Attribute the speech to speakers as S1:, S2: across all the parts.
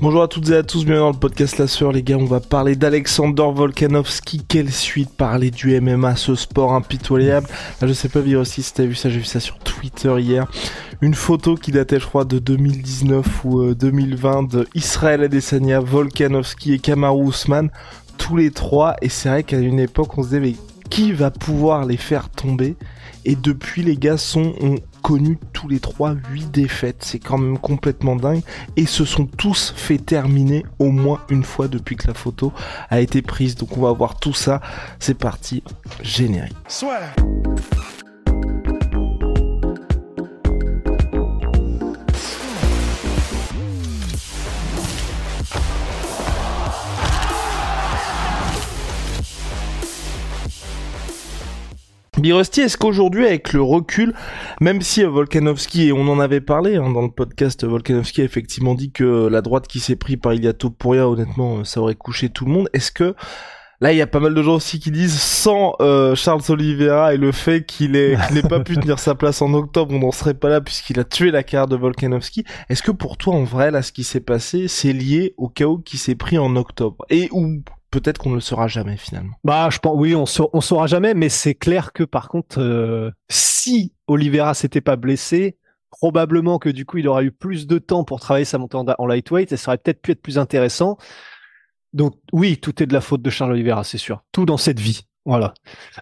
S1: Bonjour à toutes et à tous, bienvenue dans le podcast La Sœur, les gars. On va parler d'Alexander Volkanovski. Quelle suite parler du MMA, ce sport impitoyable. Là, je sais pas, aussi si t'as vu ça, j'ai vu ça sur Twitter hier. Une photo qui datait, je crois, de 2019 ou 2020 euh, de Israël Adesanya, Volkanovski et Kamaru Usman. Tous les trois. Et c'est vrai qu'à une époque, on se disait, mais qui va pouvoir les faire tomber? Et depuis, les gars sont, ont connu tous les trois 8 défaites. C'est quand même complètement dingue. Et se sont tous fait terminer au moins une fois depuis que la photo a été prise. Donc on va voir tout ça. C'est parti. Générique. Soit. Birosti, est-ce qu'aujourd'hui, avec le recul, même si Volkanovski, et on en avait parlé hein, dans le podcast, Volkanovski a effectivement dit que la droite qui s'est pris par Iliato Pouria, honnêtement, ça aurait couché tout le monde. Est-ce que Là, il y a pas mal de gens aussi qui disent sans euh, Charles Oliveira et le fait qu'il ait n'ait pas pu tenir sa place en octobre, on n'en serait pas là puisqu'il a tué la carrière de Volkanovski. Est-ce que pour toi, en vrai, là, ce qui s'est passé, c'est lié au chaos qui s'est pris en octobre? Et où peut-être qu'on ne le saura jamais finalement.
S2: Bah, je pense, oui, on, saura jamais, mais c'est clair que par contre, euh, si Oliveira s'était pas blessé, probablement que du coup, il aurait eu plus de temps pour travailler sa montée en, lightweight et ça aurait peut-être pu être plus intéressant. Donc oui, tout est de la faute de Charles Oliveira, c'est sûr. Tout dans cette vie, voilà.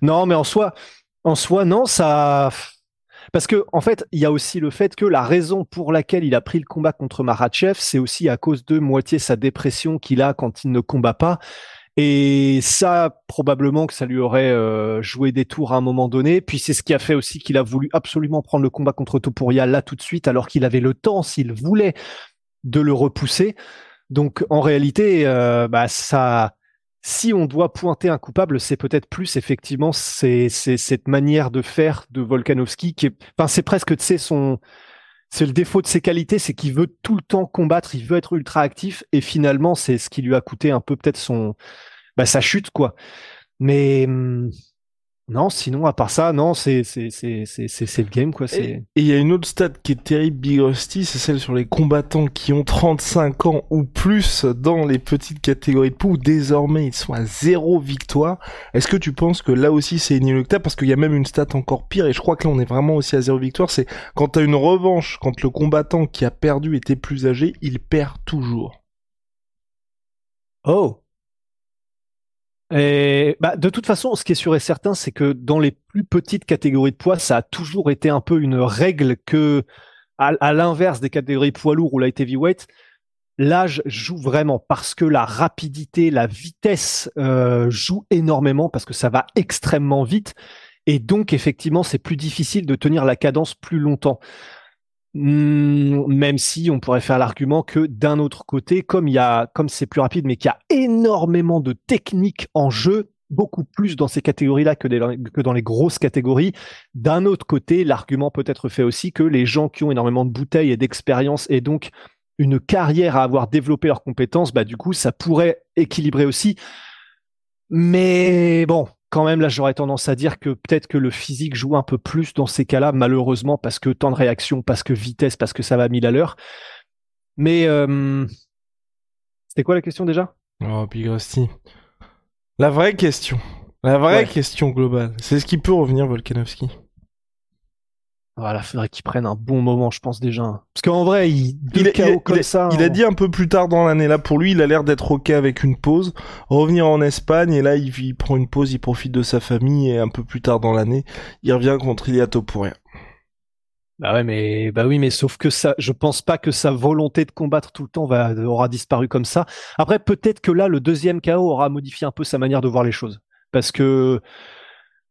S2: Non, mais en soi, en soi, non, ça. Parce que en fait, il y a aussi le fait que la raison pour laquelle il a pris le combat contre Marachev, c'est aussi à cause de moitié sa dépression qu'il a quand il ne combat pas. Et ça, probablement que ça lui aurait euh, joué des tours à un moment donné. Puis c'est ce qui a fait aussi qu'il a voulu absolument prendre le combat contre Topuria là tout de suite, alors qu'il avait le temps, s'il voulait, de le repousser. Donc en réalité, euh, bah, ça, si on doit pointer un coupable, c'est peut-être plus effectivement c'est cette manière de faire de Volkanovski qui est, enfin c'est presque tu sais son c'est le défaut de ses qualités, c'est qu'il veut tout le temps combattre, il veut être ultra actif, et finalement, c'est ce qui lui a coûté un peu peut-être son, bah, sa chute, quoi. Mais hum, non, sinon, à part ça, non, c'est c'est c'est c'est c'est le game quoi.
S1: Et il y a une autre stat qui est terrible, Big Rusty, c'est celle sur les combattants qui ont 35 ans ou plus dans les petites catégories de poids. Désormais, ils sont à zéro victoire. Est-ce que tu penses que là aussi c'est inéluctable parce qu'il y a même une stat encore pire et je crois que là on est vraiment aussi à zéro victoire. C'est quand t'as une revanche, quand le combattant qui a perdu était plus âgé, il perd toujours.
S2: Oh. Bah, de toute façon, ce qui est sûr et certain, c'est que dans les plus petites catégories de poids, ça a toujours été un peu une règle que, à, l'inverse des catégories poids lourds ou light heavyweight, l'âge joue vraiment parce que la rapidité, la vitesse euh, joue énormément parce que ça va extrêmement vite et donc effectivement c'est plus difficile de tenir la cadence plus longtemps. Hmm, même si on pourrait faire l'argument que d'un autre côté, comme il y a, comme c'est plus rapide, mais qu'il y a énormément de techniques en jeu, beaucoup plus dans ces catégories-là que, que, dans les grosses catégories. D'un autre côté, l'argument peut être fait aussi que les gens qui ont énormément de bouteilles et d'expérience et donc une carrière à avoir développé leurs compétences, bah du coup, ça pourrait équilibrer aussi. Mais bon, quand même, là, j'aurais tendance à dire que peut-être que le physique joue un peu plus dans ces cas-là, malheureusement, parce que temps de réaction, parce que vitesse, parce que ça va à mille à l'heure. Mais euh... c'était quoi la question déjà?
S1: Oh, Big Rusty. La vraie question, la vraie question globale, c'est ce qui peut revenir Volkanovski
S2: voilà, faudrait qu'il prenne un bon moment, je pense déjà. Parce qu'en vrai, il,
S1: il, comme ça, il a hein. dit un peu plus tard dans l'année là, pour lui, il a l'air d'être ok avec une pause, revenir en Espagne et là, il, prend une pause, il profite de sa famille et un peu plus tard dans l'année, il revient contre Iliato pour rien.
S2: Bah ouais, mais bah oui, mais sauf que ça, je pense pas que sa volonté de combattre tout le temps va aura disparu comme ça. Après, peut-être que là, le deuxième KO aura modifié un peu sa manière de voir les choses, parce que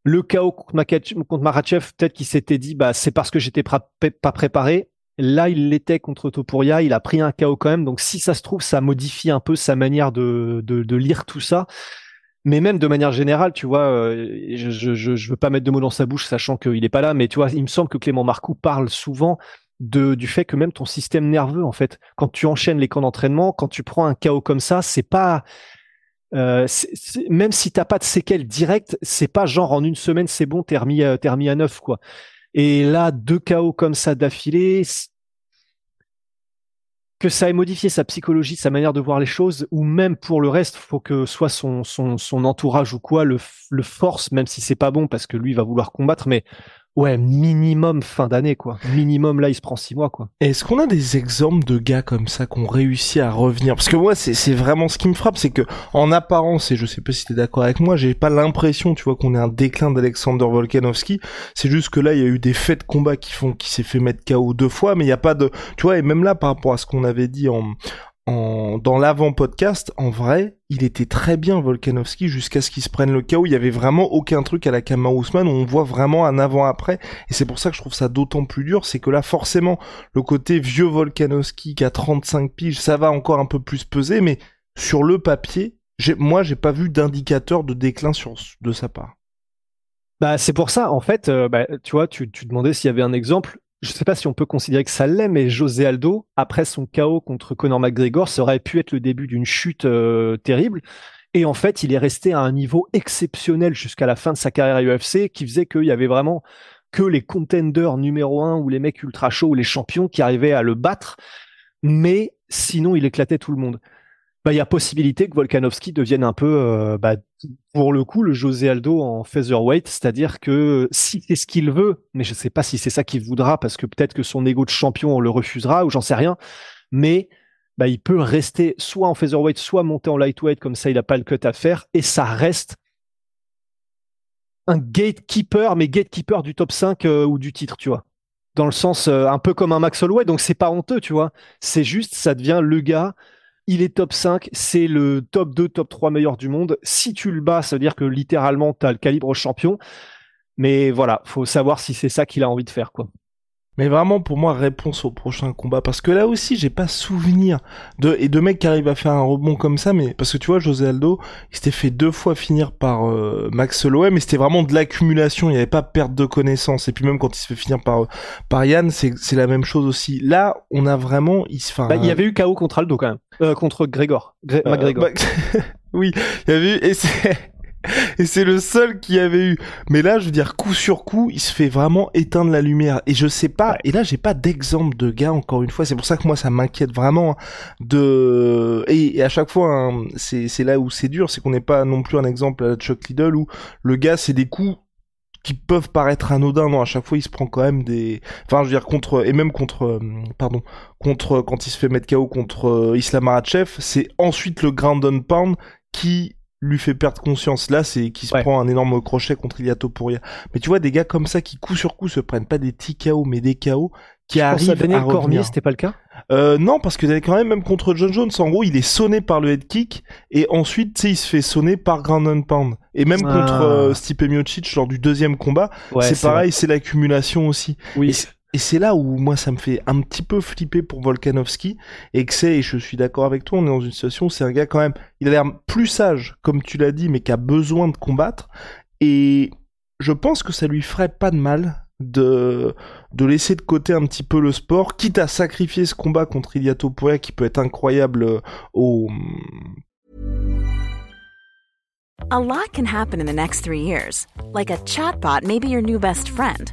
S2: le chaos contre, Marachev, peut-être qu'il s'était dit, bah, c'est parce que j'étais pas préparé. Là, il l'était contre Topuria. Il a pris un KO quand même. Donc, si ça se trouve, ça modifie un peu sa manière de, de, de lire tout ça. Mais même de manière générale, tu vois, euh, je, je, veux pas mettre de mots dans sa bouche, sachant qu'il est pas là, mais tu vois, il me semble que Clément Marcoux parle souvent de, du fait que même ton système nerveux, en fait, quand tu enchaînes les camps d'entraînement, quand tu prends un KO comme ça, c'est pas, euh, même si t'as pas de séquelles directes, c'est pas genre en une semaine c'est bon, t'es remis, à, remis à neuf quoi. Et là, deux KO comme ça d'affilée, que ça ait modifié sa psychologie, sa manière de voir les choses, ou même pour le reste, faut que soit son, son, son entourage ou quoi le, le force, même si c'est pas bon parce que lui va vouloir combattre, mais Ouais, minimum fin d'année, quoi. Minimum, là, il se prend six mois, quoi.
S1: Est-ce qu'on a des exemples de gars comme ça qui ont réussi à revenir? Parce que moi, c'est vraiment ce qui me frappe, c'est que en apparence, et je sais pas si t'es d'accord avec moi, j'ai pas l'impression, tu vois, qu'on ait un déclin d'Alexander Volkanovski. C'est juste que là, il y a eu des faits de combat qui font qu'il s'est fait mettre KO deux fois, mais il y a pas de, tu vois, et même là, par rapport à ce qu'on avait dit en, en, dans l'avant-podcast, en vrai, il était très bien Volkanovski jusqu'à ce qu'il se prenne le chaos. Il y avait vraiment aucun truc à la Kama Ousmane où on voit vraiment un avant-après. Et c'est pour ça que je trouve ça d'autant plus dur, c'est que là, forcément, le côté vieux Volkanovski qui a 35 piges, ça va encore un peu plus peser, mais sur le papier, moi, j'ai pas vu d'indicateur de déclin sur, de sa part.
S2: Bah, c'est pour ça, en fait, euh, bah, tu vois, tu, tu demandais s'il y avait un exemple je sais pas si on peut considérer que ça l'est, mais José Aldo, après son chaos contre Conor McGregor, ça aurait pu être le début d'une chute euh, terrible. Et en fait, il est resté à un niveau exceptionnel jusqu'à la fin de sa carrière à UFC, qui faisait qu'il y avait vraiment que les contenders numéro un ou les mecs ultra chauds ou les champions qui arrivaient à le battre. Mais sinon, il éclatait tout le monde bah, il y a possibilité que Volkanovski devienne un peu, euh, bah, pour le coup, le José Aldo en featherweight, c'est-à-dire que si c'est ce qu'il veut, mais je ne sais pas si c'est ça qu'il voudra, parce que peut-être que son ego de champion on le refusera ou j'en sais rien, mais bah, il peut rester soit en featherweight, soit monter en lightweight, comme ça il n'a pas le cut à faire, et ça reste un gatekeeper, mais gatekeeper du top 5 euh, ou du titre, tu vois. Dans le sens euh, un peu comme un Max Holloway, donc c'est pas honteux, tu vois. C'est juste, ça devient le gars il est top 5, c'est le top 2, top 3 meilleur du monde. Si tu le bats, ça veut dire que littéralement, tu as le calibre champion. Mais voilà, faut savoir si c'est ça qu'il a envie de faire, quoi.
S1: Mais vraiment, pour moi, réponse au prochain combat. Parce que là aussi, j'ai pas souvenir de, et de mecs qui arrivent à faire un rebond comme ça, mais parce que tu vois, José Aldo, il s'était fait deux fois finir par euh, Max Holloway, mais c'était vraiment de l'accumulation, il n'y avait pas perte de connaissances. Et puis même quand il se fait finir par, par Yann, c'est, c'est la même chose aussi. Là, on a vraiment, il se
S2: fait bah, Il y avait eu KO contre Aldo quand même. Euh, contre Grégor. Gré euh, McGregor.
S1: oui, il y avait eu, et c'est, et c'est le seul qui avait eu. Mais là, je veux dire, coup sur coup, il se fait vraiment éteindre la lumière. Et je sais pas, et là, j'ai pas d'exemple de gars, encore une fois. C'est pour ça que moi, ça m'inquiète vraiment de, et, à chaque fois, hein, c'est, c'est là où c'est dur, c'est qu'on n'est pas non plus un exemple à la Chuck Liddell où le gars, c'est des coups qui peuvent paraître anodins, non, à chaque fois il se prend quand même des, enfin je veux dire contre et même contre, euh, pardon, contre quand il se fait mettre KO contre euh, Islam Makhachev, c'est ensuite le ground and pound qui lui fait perdre conscience là, c'est qu'il se prend un énorme crochet contre Iliato Pouria. Mais tu vois des gars comme ça qui coup sur coup se prennent pas des petits KO mais des KO qui arrivent à, à Cormier,
S2: c'était pas le cas?
S1: Euh, Non, parce que quand même même contre John Jones, en gros, il est sonné par le head kick et ensuite, tu sais, il se fait sonner par ground and pound. Et même ah. contre euh, Stipe Miocic lors du deuxième combat, c'est pareil, c'est l'accumulation aussi.
S2: Oui.
S1: Et c'est là où moi ça me fait un petit peu flipper pour Volkanovski et que c'est, et je suis d'accord avec toi, on est dans une situation où c'est un gars quand même, il a l'air plus sage, comme tu l'as dit, mais qui a besoin de combattre. Et je pense que ça lui ferait pas de mal de, de laisser de côté un petit peu le sport, quitte à sacrifier ce combat contre Iliato Poirier qui peut être incroyable euh, au...
S3: A lot can happen in the next three years. Like a chatbot maybe your new best friend.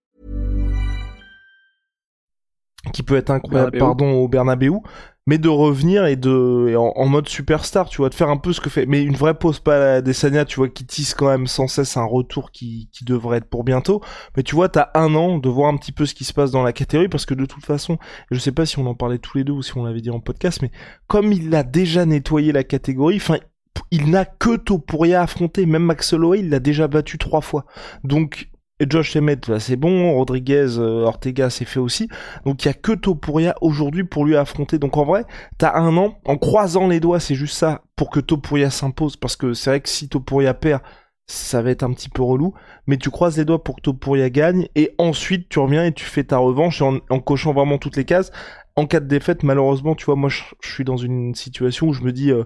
S1: Qui peut être incroyable, pardon, au Bernabeu. mais de revenir et de en, mode superstar, tu vois, de faire un peu ce que fait, mais une vraie pause pas à Desania, tu vois, qui tisse quand même sans cesse un retour qui, qui devrait être pour bientôt. Mais tu vois, t'as un an de voir un petit peu ce qui se passe dans la catégorie, parce que de toute façon, je sais pas si on en parlait tous les deux ou si on l'avait dit en podcast, mais comme il a déjà nettoyé la catégorie, enfin, il n'a que Topuria à affronter. Même Max Holloway, il l'a déjà battu trois fois. Donc, Josh Emmett, bah, c'est bon. Rodriguez, euh, Ortega, c'est fait aussi. Donc, il y a que Topuria aujourd'hui pour lui affronter. Donc, en vrai, t'as un an, en croisant les doigts, c'est juste ça, pour que Topuria s'impose. Parce que c'est vrai que si Topuria perd, ça va être un petit peu relou. Mais tu croises les doigts pour que Topuria gagne. Et ensuite, tu reviens et tu fais ta revanche en, cochant vraiment toutes les cases. En cas de défaite, malheureusement, tu vois, moi, je, suis dans une situation où je me dis... Euh,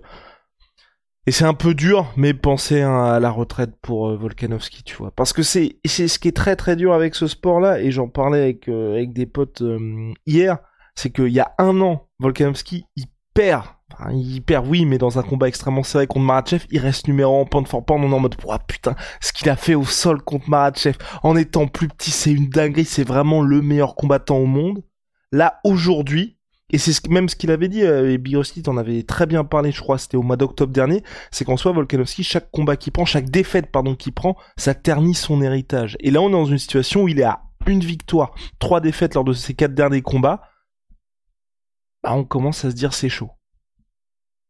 S1: et c'est un peu dur, mais pensez à la retraite pour euh, Volkanovski, tu vois. Parce que c'est c'est ce qui est très très dur avec ce sport-là, et j'en parlais avec, euh, des potes euh, hier, c'est qu'il y a un an, Volkanovski, il perd. Il perd, oui, mais dans un combat extrêmement serré contre Maratchev, il reste numéro 1 pound for pound, on est en mode, oh, putain, ce qu'il a fait au sol contre Maratchev, en étant plus petit, c'est une dinguerie, c'est vraiment le meilleur combattant au monde. Là, aujourd'hui, et c'est même ce qu'il avait dit, euh, et Birosti en avait très bien parlé, je crois, c'était au mois d'octobre dernier, c'est qu'en soi, Volkanovski, chaque combat qu'il prend, chaque défaite, pardon, qu'il prend, ça ternit son héritage. Et là, on est dans une situation où il est à une victoire, trois défaites lors de ses quatre derniers combats. Bah, on commence à se dire c'est chaud.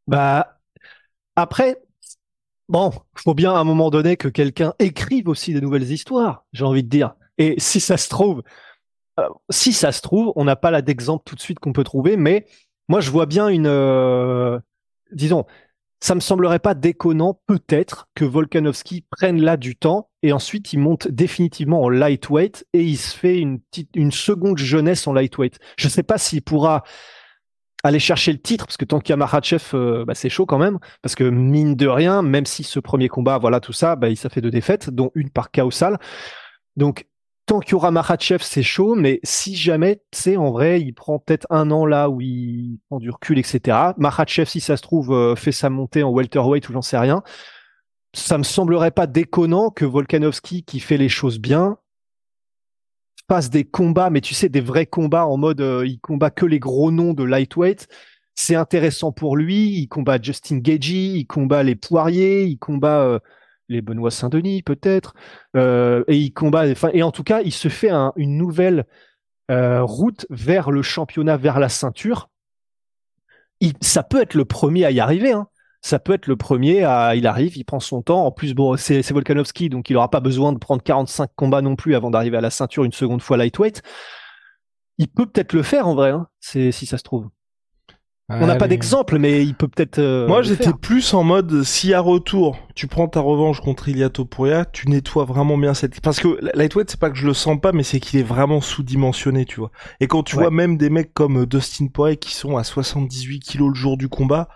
S2: Bah, après, bon, faut bien à un moment donné que quelqu'un écrive aussi des nouvelles histoires, j'ai envie de dire. Et si ça se trouve, si ça se trouve, on n'a pas là d'exemple tout de suite qu'on peut trouver, mais moi je vois bien une, euh, disons, ça me semblerait pas déconnant peut-être que Volkanovski prenne là du temps et ensuite il monte définitivement en lightweight et il se fait une petite, une seconde jeunesse en lightweight. Je sais pas s'il pourra aller chercher le titre parce que tant qu'il y a Makhachev, euh, bah, c'est chaud quand même parce que mine de rien, même si ce premier combat, voilà tout ça, bah, il fait deux défaites, dont une par chaos Donc tant qu'il y aura Makhachev, c'est chaud, mais si jamais, tu sais, en vrai, il prend peut-être un an là où il prend du recul, etc. Makhachev, si ça se trouve, euh, fait sa montée en welterweight ou j'en sais rien. Ça me semblerait pas déconnant que Volkanovski, qui fait les choses bien, fasse des combats, mais tu sais, des vrais combats en mode, euh, il combat que les gros noms de lightweight. C'est intéressant pour lui. Il combat Justin Gagey, il combat les Poiriers, il combat euh, les Benoît Saint-Denis peut-être, euh, et il combat, et en tout cas, il se fait une nouvelle euh, route vers le championnat, vers la ceinture. Ça peut être le premier à y arriver. Hein. Ça peut être le premier à, il arrive, il prend son temps. En plus, c'est Volkanovski, donc il n'aura pas besoin de prendre 45 combats non plus avant d'arriver à la ceinture une seconde fois lightweight. Il peut peut-être le faire en vrai, hein, si ça se trouve. On n'a pas d'exemple, mais il peut peut-être. Euh,
S1: Moi, j'étais plus en mode si à retour, tu prends ta revanche contre Ilia Topuria, tu nettoies vraiment bien cette. Parce que lightweight, c'est pas que je le sens pas, mais c'est qu'il est vraiment sous-dimensionné, tu vois. Et quand tu vois même des mecs comme euh, Dustin Poirier qui sont à 78 kilos le jour du combat,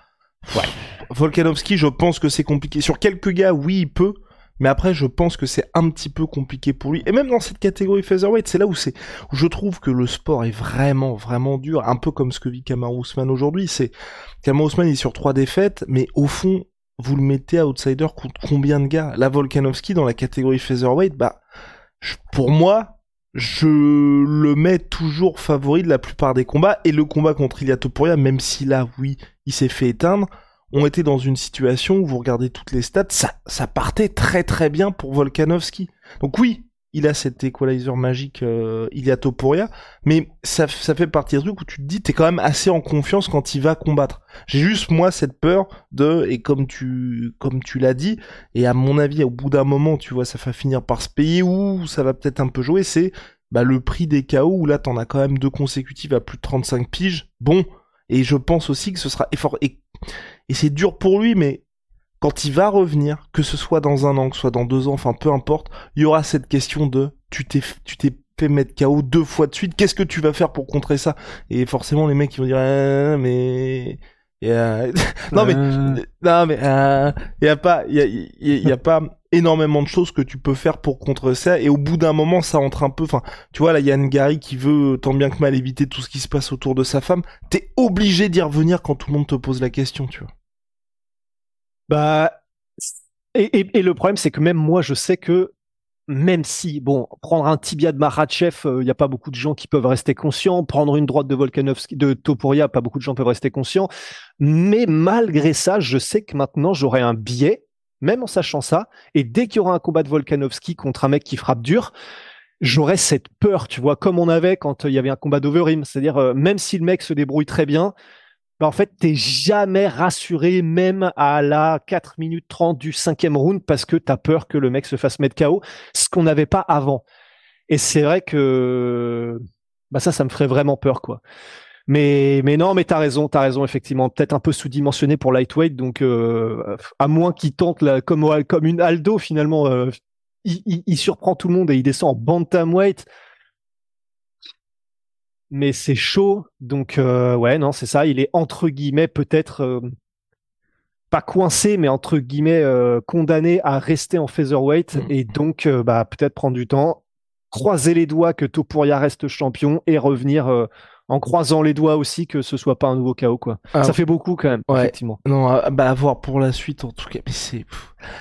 S1: ouais. Volkanovski, je pense que c'est compliqué. Sur quelques gars, oui, il peut. Mais après, je pense que c'est un petit peu compliqué pour lui. Et même dans cette catégorie featherweight, c'est là où c'est, où je trouve que le sport est vraiment, vraiment dur. Un peu comme ce que vit Kamar Ousmane aujourd'hui. C'est, Kamar Ousmane est sur trois défaites, mais au fond, vous le mettez outsider contre combien de gars? La Volkanovski dans la catégorie featherweight, bah, pour moi, je le mets toujours favori de la plupart des combats. Et le combat contre Ilia Topuria, même si là, oui, il s'est fait éteindre, on était dans une situation où vous regardez toutes les stats, ça, ça partait très très bien pour Volkanovski. Donc oui, il a cet equalizer magique euh, il a Topuria, mais ça, ça fait partie des trucs où tu te dis t'es quand même assez en confiance quand il va combattre. J'ai juste moi cette peur de et comme tu comme tu l'as dit et à mon avis au bout d'un moment tu vois ça va finir par se payer ou ça va peut-être un peu jouer c'est bah le prix des KO où là t'en as quand même deux consécutives à plus de 35 piges. Bon et je pense aussi que ce sera effort et et c'est dur pour lui, mais quand il va revenir, que ce soit dans un an, que ce soit dans deux ans, enfin peu importe, il y aura cette question de tu t'es fait mettre KO deux fois de suite, qu'est-ce que tu vas faire pour contrer ça? Et forcément les mecs ils vont dire ah, mais non mais non mais il y a pas il y a, y a pas énormément de choses que tu peux faire pour contrer ça et au bout d'un moment ça entre un peu enfin tu vois là Yann Gary qui veut tant bien que mal éviter tout ce qui se passe autour de sa femme t'es obligé d'y revenir quand tout le monde te pose la question tu vois.
S2: Bah, et, et, le problème, c'est que même moi, je sais que même si, bon, prendre un tibia de Maratchev, il euh, n'y a pas beaucoup de gens qui peuvent rester conscients. Prendre une droite de Volkanovski, de Topuria, pas beaucoup de gens peuvent rester conscients. Mais malgré ça, je sais que maintenant, j'aurai un biais, même en sachant ça. Et dès qu'il y aura un combat de Volkanovski contre un mec qui frappe dur, j'aurais cette peur, tu vois, comme on avait quand il y avait un combat d'Overim. C'est-à-dire, euh, même si le mec se débrouille très bien, bah en fait, t'es jamais rassuré, même à la 4 minutes 30 du cinquième round, parce que t'as peur que le mec se fasse mettre KO, ce qu'on n'avait pas avant. Et c'est vrai que bah ça, ça me ferait vraiment peur, quoi. Mais, mais non, mais t'as raison, t'as raison, effectivement. Peut-être un peu sous-dimensionné pour lightweight, donc euh, à moins qu'il tente la, comme, comme une Aldo, finalement, euh, il, il, surprend tout le monde et il descend en bantamweight mais c'est chaud. Donc euh, ouais, non, c'est ça. Il est entre guillemets peut-être euh, pas coincé, mais entre guillemets euh, condamné à rester en featherweight mm. et donc bah peut-être prendre du temps, croiser les doigts que Topuria reste champion et revenir en croisant les doigts aussi que ce soit pas un nouveau chaos quoi. Ah ça fait beaucoup quand même effectivement.
S1: Non, bah à voir pour la suite en tout cas, mais c'est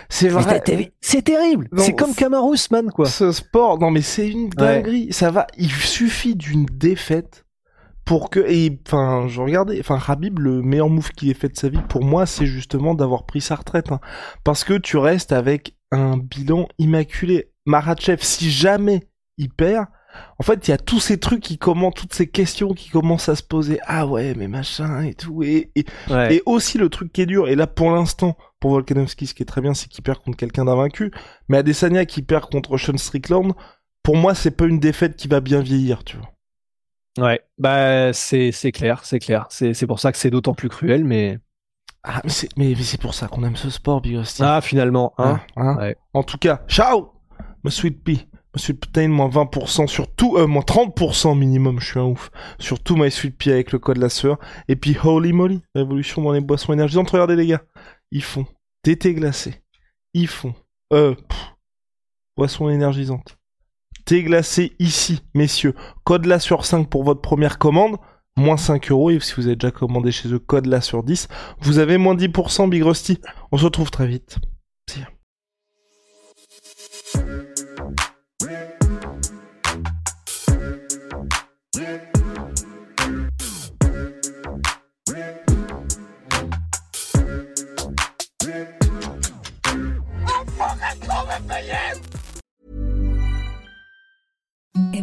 S1: c'est vrai.
S2: C'est terrible. C'est comme Kamarus man quoi.
S1: Ce sport, non mais c'est une dinguerie. Ça va, il suffit d'une défaite pour que et enfin je regardais enfin Habib le meilleur move qu'il ait fait de sa vie pour moi c'est justement d'avoir pris sa retraite hein. parce que tu restes avec un bilan immaculé Marachev si jamais il perd en fait, il y a tous ces trucs qui commencent, toutes ces questions qui commencent à se poser. Ah ouais, mais machin et tout. Et, et, aussi le truc qui est dur. Et là, pour l'instant, pour Volkanovski, ce qui est très bien, c'est qu'il perd contre quelqu'un d'invaincu. Mais Adesanya qui perd contre Sean Strickland, pour moi, c'est pas une défaite qui va bien vieillir, tu vois.
S2: Ouais, bah c'est c'est clair, c'est clair. C'est pour ça que c'est d'autant plus cruel, mais.
S1: Ah, mais c'est mais, pour ça qu'on aime ce sport, Big
S2: Ah, finalement, hein.
S1: hein, hein. En tout cas, ciao, ma sweet pea. Monsieur Ptain, moins 20% sur tout, euh, moins 30% minimum, je suis un ouf, sur tout My Sweet Pea avec le code la sueur. Et puis Holy Moly, révolution dans les boissons énergisantes. Regardez les gars, ils font des thés glacés, ils font, euh, boissons énergisantes. Thé glacé ici, messieurs. Code la sur 5 pour votre première commande, moins 5 euros. Et si vous avez déjà commandé chez eux, code la sur 10, vous avez moins 10% Big Rusty. On se retrouve très vite. See